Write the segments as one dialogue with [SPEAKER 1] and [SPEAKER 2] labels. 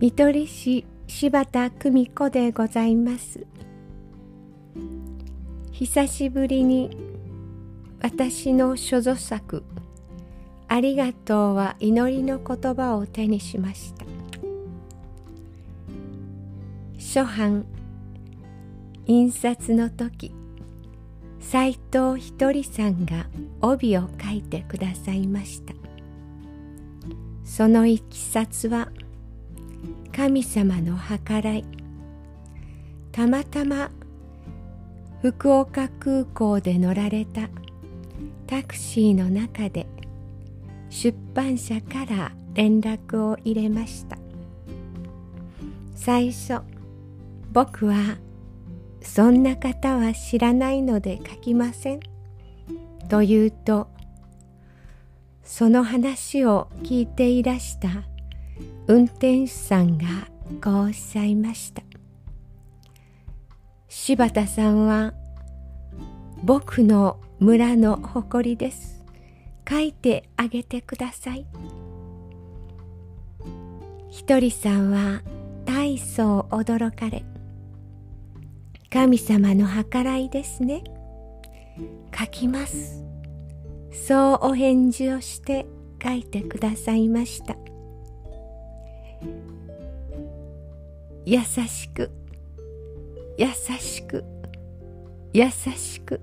[SPEAKER 1] 見取り師柴田久美子でございます。久しぶりに私の所蔵作「ありがとう」は祈りの言葉を手にしました。初版印刷の時斎藤ひとりさんが帯を書いてくださいました。そのいきさつは「神様の計らい。たまたま福岡空港で乗られたタクシーの中で出版社から連絡を入れました。最初僕はそんな方は知らないので書きません。と言うとその話を聞いていらした運転手さんがこうおっしゃいました。柴田さんは僕の村の誇りです。書いてあげてください。ひとりさんは大層驚かれ神様の計らいですね。書きます。そうお返事をして書いてくださいました。優しく優しく優しく。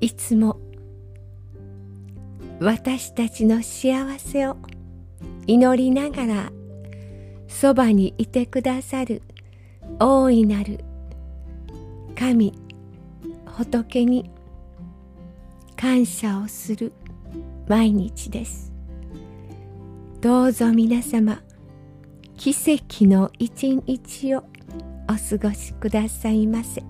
[SPEAKER 1] いつも私たちの幸せを祈りながらそばにいてくださる大いなる神仏に感謝をする毎日です。どうぞ皆様奇跡の一日をお過ごしくださいませ。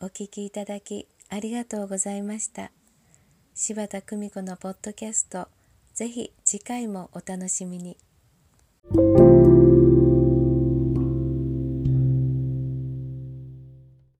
[SPEAKER 2] お聞きいただきありがとうございました。柴田久美子のポッドキャスト、ぜひ次回もお楽しみに。